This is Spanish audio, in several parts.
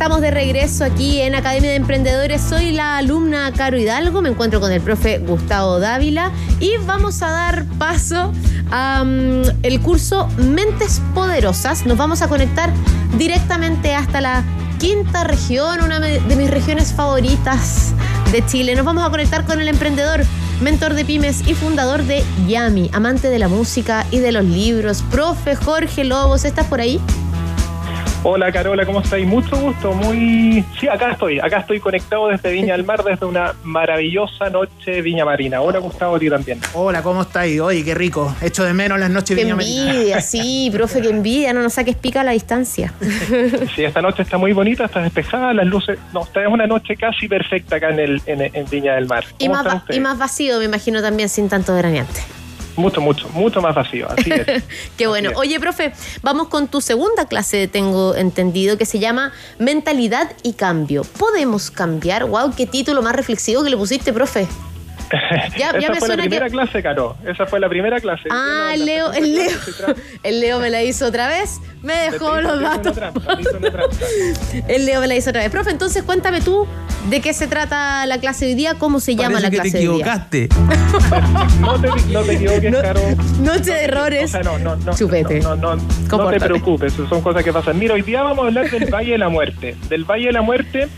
Estamos de regreso aquí en Academia de Emprendedores. Soy la alumna Caro Hidalgo, me encuentro con el profe Gustavo Dávila y vamos a dar paso al el curso Mentes Poderosas. Nos vamos a conectar directamente hasta la quinta región, una de mis regiones favoritas de Chile. Nos vamos a conectar con el emprendedor, mentor de pymes y fundador de Yami, amante de la música y de los libros. Profe Jorge Lobos, ¿estás por ahí? Hola Carola, ¿cómo estáis? Mucho gusto, muy... Sí, acá estoy, acá estoy conectado desde Viña del Mar, desde una maravillosa noche Viña Marina. Hola Gustavo, a ti también. Hola, ¿cómo estáis? Oye, qué rico, echo de menos las noches Viña Marina. Qué envidia, sí, profe, qué envidia, no nos saques pica a la distancia. Sí, esta noche está muy bonita, está despejada, las luces... No, esta es una noche casi perfecta acá en, el, en, Viña del Mar. Y más, y más vacío, me imagino también, sin tanto veraneante. Mucho, mucho, mucho más vacío, así es. Qué bueno. Oye, profe, vamos con tu segunda clase, tengo entendido, que se llama Mentalidad y Cambio. ¿Podemos cambiar? ¡Wow! ¡Qué título más reflexivo que le pusiste, profe! Ya, Esa fue la primera clase, Caro. Esa fue la primera clase. Ah, el Leo, el Leo. El Leo me la hizo otra vez. Me dejó los datos. el Leo me la hizo otra vez. Profe, entonces cuéntame tú de qué se trata la clase de hoy día, cómo se llama la clase de hoy día. te no, te, no te equivoques, Caro. Noche de errores. O sea, no, no, no. Chupete. No, no, no, no te preocupes, son cosas que pasan. Mira, hoy día vamos a hablar del Valle de la Muerte. Del Valle de la Muerte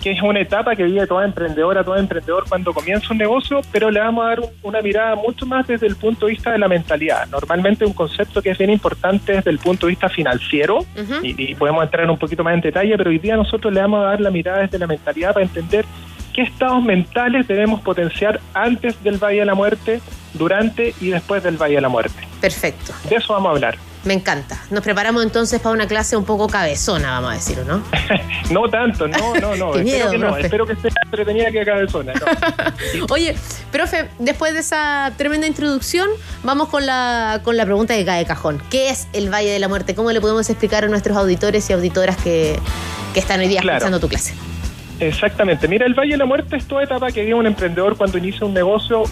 que, es una etapa que vive toda emprendedora, todo emprendedor cuando comienza un negocio, pero le vamos a dar una mirada mucho más desde el punto de vista de la mentalidad. Normalmente un concepto que es bien importante desde el punto de vista financiero, y, podemos entrar un poquito más en detalle, pero hoy día nosotros le vamos a dar la mirada desde la mentalidad para entender qué estados mentales debemos potenciar antes del Valle de la Muerte, durante y después del Valle de la Muerte. Perfecto. De eso vamos a hablar. Me encanta. Nos preparamos entonces para una clase un poco cabezona, vamos a decir, ¿no? no tanto, no, no, no. espero que no. Espero que esté entretenida que cabezona. Oye, profe, después de esa tremenda introducción, vamos con la, con la pregunta que cae de cajón. ¿Qué es el Valle de la Muerte? ¿Cómo le podemos explicar a nuestros auditores y auditoras que, están hoy día escuchando tu clase? Exactamente. Mira, el Valle de la Muerte es toda etapa que vive un emprendedor cuando inicia un negocio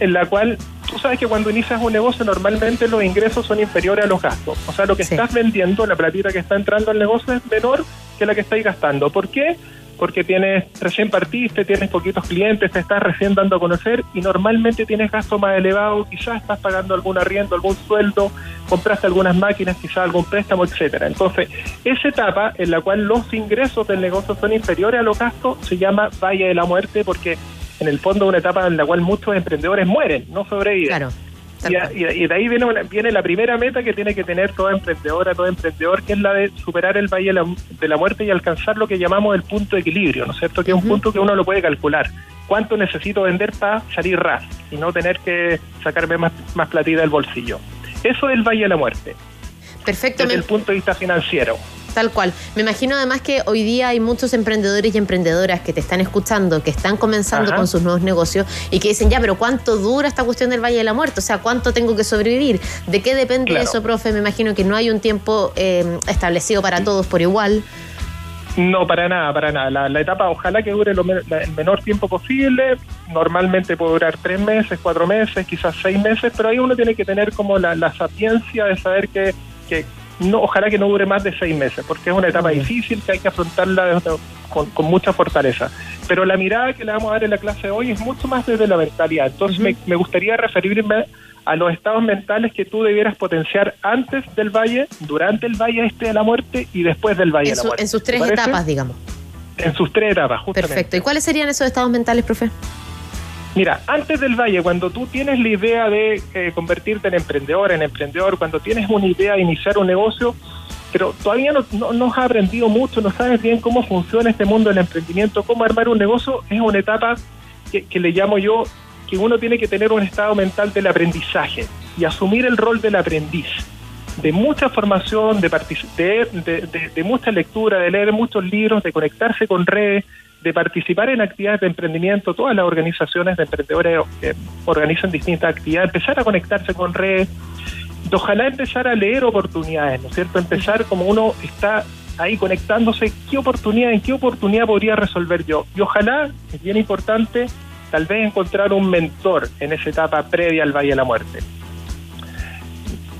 en la cual sabes que cuando inicias un negocio normalmente los ingresos son inferiores a los gastos. O sea, lo que estás vendiendo, la platita que está entrando al negocio es menor que la que estáis gastando. ¿Por qué? Porque tienes, recién partiste, tienes poquitos clientes, te estás recién dando a conocer y normalmente tienes gastos más elevados, quizás estás pagando algún arriendo, algún sueldo, compraste algunas máquinas, quizás algún préstamo, etcétera. Entonces, esa etapa en la cual los ingresos del negocio son inferiores a los gastos se llama Valle de la Muerte porque en el fondo una etapa en la cual muchos emprendedores mueren, no sobreviven. Claro. Y, de ahí viene, viene la primera meta que tiene que tener toda emprendedora, todo emprendedor, que es la de superar el valle de la, muerte y alcanzar lo que llamamos el punto de equilibrio, ¿no es cierto? Que es un punto que uno lo puede calcular. ¿Cuánto necesito vender para salir ras y no tener que sacarme más, más platita del bolsillo? Eso es el valle de la muerte. Perfecto. Desde el punto de vista financiero. Tal cual. Me imagino además que hoy día hay muchos emprendedores y emprendedoras que te están escuchando, que están comenzando con sus nuevos negocios y que dicen, ya, pero ¿cuánto dura esta cuestión del Valle de la Muerte? O sea, ¿cuánto tengo que sobrevivir? ¿De qué depende eso, profe? Me imagino que no hay un tiempo eh, establecido para todos por igual. No, para nada, para nada. La, etapa ojalá que dure lo, el menor tiempo posible. Normalmente puede durar tres meses, cuatro meses, quizás seis meses, pero ahí uno tiene que tener como la, la sapiencia de saber que, que no, ojalá que no dure más de seis meses, porque es una etapa difícil que hay que afrontarla con, mucha fortaleza. Pero la mirada que le vamos a dar en la clase de hoy es mucho más desde la mentalidad. Entonces me, gustaría referirme a los estados mentales que tú debieras potenciar antes del valle, durante el valle este de la muerte y después del valle de la muerte. En sus tres etapas, digamos. En sus tres etapas, justamente. Perfecto. ¿Y cuáles serían esos estados mentales, profe? Mira, antes del valle, cuando tú tienes la idea de eh, convertirte en emprendedor, en emprendedor, cuando tienes una idea de iniciar un negocio, pero todavía no, no, has aprendido mucho, no sabes bien cómo funciona este mundo del emprendimiento, cómo armar un negocio, es una etapa que, le llamo yo que uno tiene que tener un estado mental del aprendizaje y asumir el rol del aprendiz. De mucha formación, de, de, de, mucha lectura, de leer muchos libros, de conectarse con redes, de participar en actividades de emprendimiento, todas las organizaciones de emprendedores que organizan distintas actividades, empezar a conectarse con redes, ojalá empezar a leer oportunidades, ¿no es cierto? Empezar como uno está ahí conectándose, ¿qué oportunidad, en qué oportunidad podría resolver yo? Y ojalá, es bien importante, tal vez encontrar un mentor en esa etapa previa al Valle de la Muerte.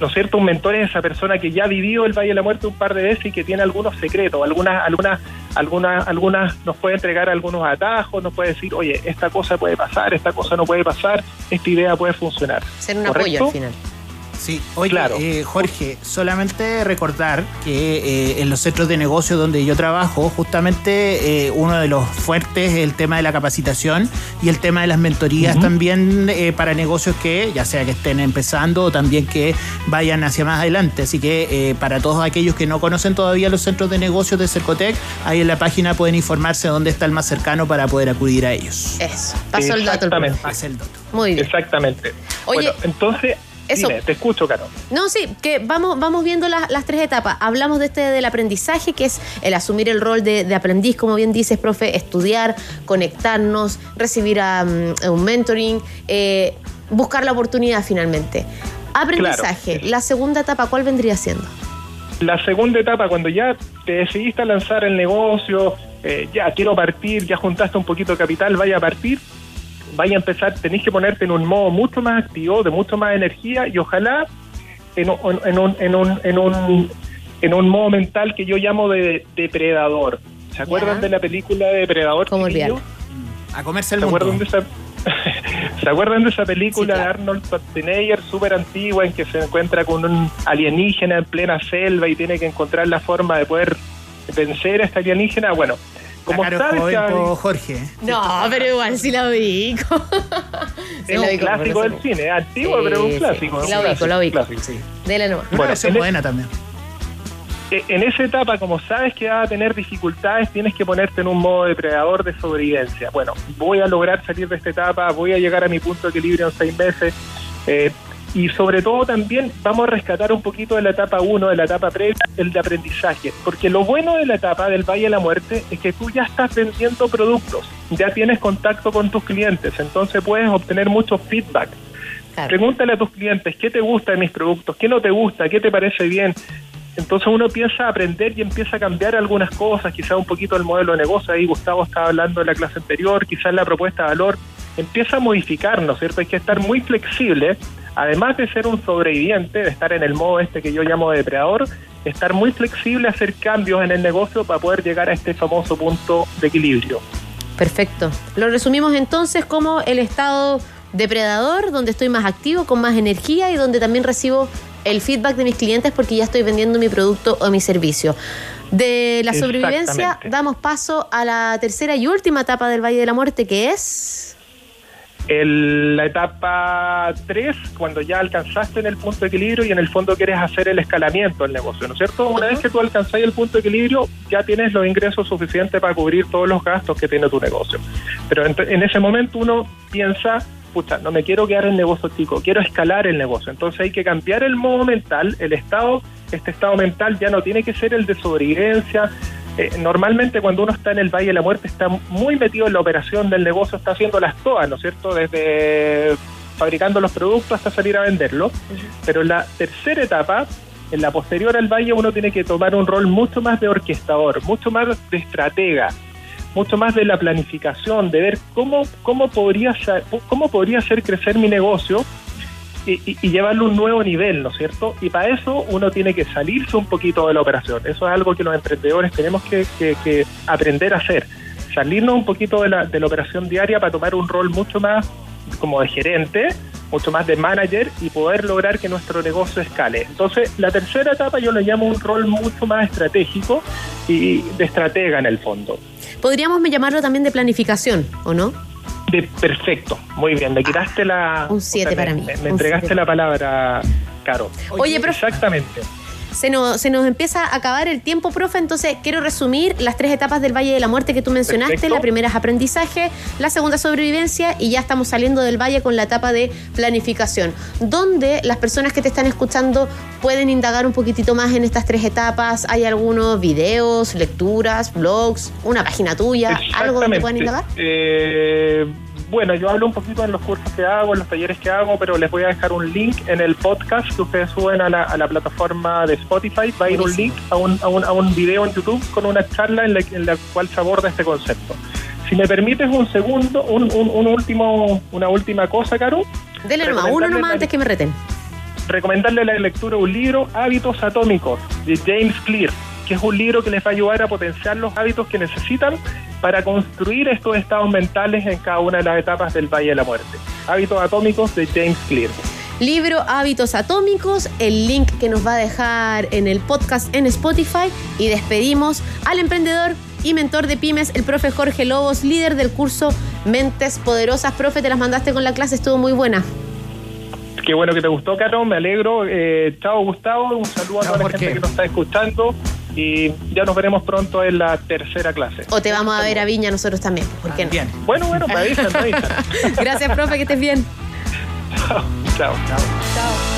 ¿No es cierto? Un mentor es esa persona que ya ha vivido el Valle de la Muerte un par de veces y que tiene algunos secretos, algunas, algunas, algunas, algunas nos puede entregar algunos atajos, nos puede decir, oye, esta cosa puede pasar, esta cosa no puede pasar, esta idea puede funcionar. Ser un apoyo al final. Sí, oye, eh, Jorge, solamente recordar que eh, en los centros de negocio donde yo trabajo, justamente eh, uno de los fuertes es el tema de la capacitación y el tema de las mentorías también para negocios que, ya sea que estén empezando o también que vayan hacia más adelante. Así que para todos aquellos que no conocen todavía los centros de negocios de Cercotec, ahí en la página pueden informarse dónde está el más cercano para poder acudir a ellos. Eso, paso el dato. Exactamente. el dato. Muy bien. Exactamente. Oye, bueno, entonces eso. te escucho, Caro. No, sí, que vamos, vamos viendo las, tres etapas. Hablamos de este del aprendizaje, que es el asumir el rol de, aprendiz, como bien dices, profe, estudiar, conectarnos, recibir un mentoring, eh, buscar la oportunidad finalmente. Aprendizaje, la segunda etapa, ¿cuál vendría siendo? La segunda etapa, cuando ya te decidiste a lanzar el negocio, eh, ya quiero partir, ya juntaste un poquito de capital, vaya a partir, vaya a empezar, tenéis que ponerte en un modo mucho más activo, de mucho más energía y ojalá en un, en un, en un, en un, en un modo mental que yo llamo de depredador. ¿Se acuerdan de la película de Depredador? ¿Cómo olvidarlo? A comerse el ¿Se acuerdan de esa ¿Se acuerdan de esa película de Arnold Schwarzenegger súper antigua en que se encuentra con un alienígena en plena selva y tiene que encontrar la forma de poder vencer a este alienígena? Bueno, como claro, Jorge. No, pero igual sí la ubico. es un clásico del cine, antiguo, pero un clásico. Sí, la ubico, la ubico. Sí. Dele nomás. Bueno, es buena también. E, en esa etapa, como sabes que va a tener dificultades, tienes que ponerte en un modo depredador de sobrevivencia. Bueno, voy a lograr salir de esta etapa, voy a llegar a mi punto de equilibrio en seis meses. Eh, y sobre todo también vamos a rescatar un poquito de la etapa 1, de la etapa previa, el de aprendizaje, porque lo bueno de la etapa del Valle de la Muerte es que tú ya estás vendiendo productos, ya tienes contacto con tus clientes, entonces puedes obtener mucho feedback. Pregúntale a tus clientes qué te gusta de mis productos, qué no te gusta, qué te parece bien. Entonces uno empieza a aprender y empieza a cambiar algunas cosas, quizás un poquito el modelo de negocio, ahí Gustavo estaba hablando en la clase anterior, quizás la propuesta de valor, empieza a modificar, ¿no es cierto? Hay que estar muy flexible además de ser un sobreviviente, de estar en el modo este que yo llamo de depredador, estar muy flexible, hacer cambios en el negocio para poder llegar a este famoso punto de equilibrio. Perfecto. Lo resumimos entonces como el estado depredador, donde estoy más activo, con más energía y donde también recibo el feedback de mis clientes porque ya estoy vendiendo mi producto o mi servicio. De la sobrevivencia damos paso a la tercera y última etapa del Valle de la Muerte, que es... El, la etapa 3, cuando ya alcanzaste en el punto de equilibrio y en el fondo quieres hacer el escalamiento del negocio, ¿no es cierto? Una vez que tú alcanzas el punto de equilibrio, ya tienes los ingresos suficientes para cubrir todos los gastos que tiene tu negocio. Pero en, ese momento uno piensa, pucha, no me quiero quedar en negocio chico, quiero escalar el negocio. Entonces hay que cambiar el modo mental, el estado, este estado mental ya no tiene que ser el de sobrevivencia, eh, normalmente cuando uno está en el Valle de la Muerte está muy metido en la operación del negocio, está haciendo las todas, ¿no es cierto? Desde fabricando los productos hasta salir a venderlos. Pero en la tercera etapa, en la posterior al Valle, uno tiene que tomar un rol mucho más de orquestador, mucho más de estratega, mucho más de la planificación, de ver cómo, cómo, podría, cómo podría hacer crecer mi negocio y, llevarlo a un nuevo nivel, ¿no es cierto? Y para eso uno tiene que salirse un poquito de la operación. Eso es algo que los emprendedores tenemos que, aprender a hacer. Salirnos un poquito de la, de la operación diaria para tomar un rol mucho más como de gerente, mucho más de manager y poder lograr que nuestro negocio escale. Entonces, la tercera etapa yo le llamo un rol mucho más estratégico y de estratega en el fondo. Podríamos llamarlo también de planificación, ¿o no? Perfecto, muy bien. Me quitaste la. Un 7 para mí. Me, entregaste la palabra, Caro. Oye, pero. Exactamente se nos, se nos empieza a acabar el tiempo, profe, entonces quiero resumir las tres etapas del Valle de la Muerte que tú mencionaste. La primera es aprendizaje, la segunda sobrevivencia y ya estamos saliendo del Valle con la etapa de planificación, donde las personas que te están escuchando pueden indagar un poquitito más en estas tres etapas. ¿Hay algunos videos, lecturas, blogs, una página tuya, algo donde puedan indagar? Eh bueno, yo hablo un poquito en los cursos que hago, en los talleres que hago, pero les voy a dejar un link en el podcast que ustedes suben a la, plataforma de Spotify. Va a ir un link a un, a, un, a un video en YouTube con una charla en la, cual se aborda este concepto. Si me permites un segundo, un, un, último, una última cosa, Caro. Dele nomás, uno nomás antes que me reten. recomendarle la lectura de un libro, Hábitos Atómicos, de James Clear, que es un libro que les va a ayudar a potenciar los hábitos que necesitan para construir estos estados mentales en cada una de las etapas del Valle de la Muerte. Hábitos Atómicos de James Clear. Libro Hábitos Atómicos, el link que nos va a dejar en el podcast en Spotify y despedimos al emprendedor y mentor de pymes, el profe Jorge Lobos, líder del curso Mentes Poderosas. Profe, te las mandaste con la clase, estuvo muy buena. Qué bueno que te gustó, Caro, me alegro. Eh, chao, Gustavo, un saludo a toda la gente que nos está escuchando y ya nos veremos pronto en la tercera clase. O te vamos a ver a Viña nosotros también, ¿por qué no? Bien. Bueno, bueno, me avisan, me avisan. Gracias, profe, que estés bien. Chao, chao. Chao.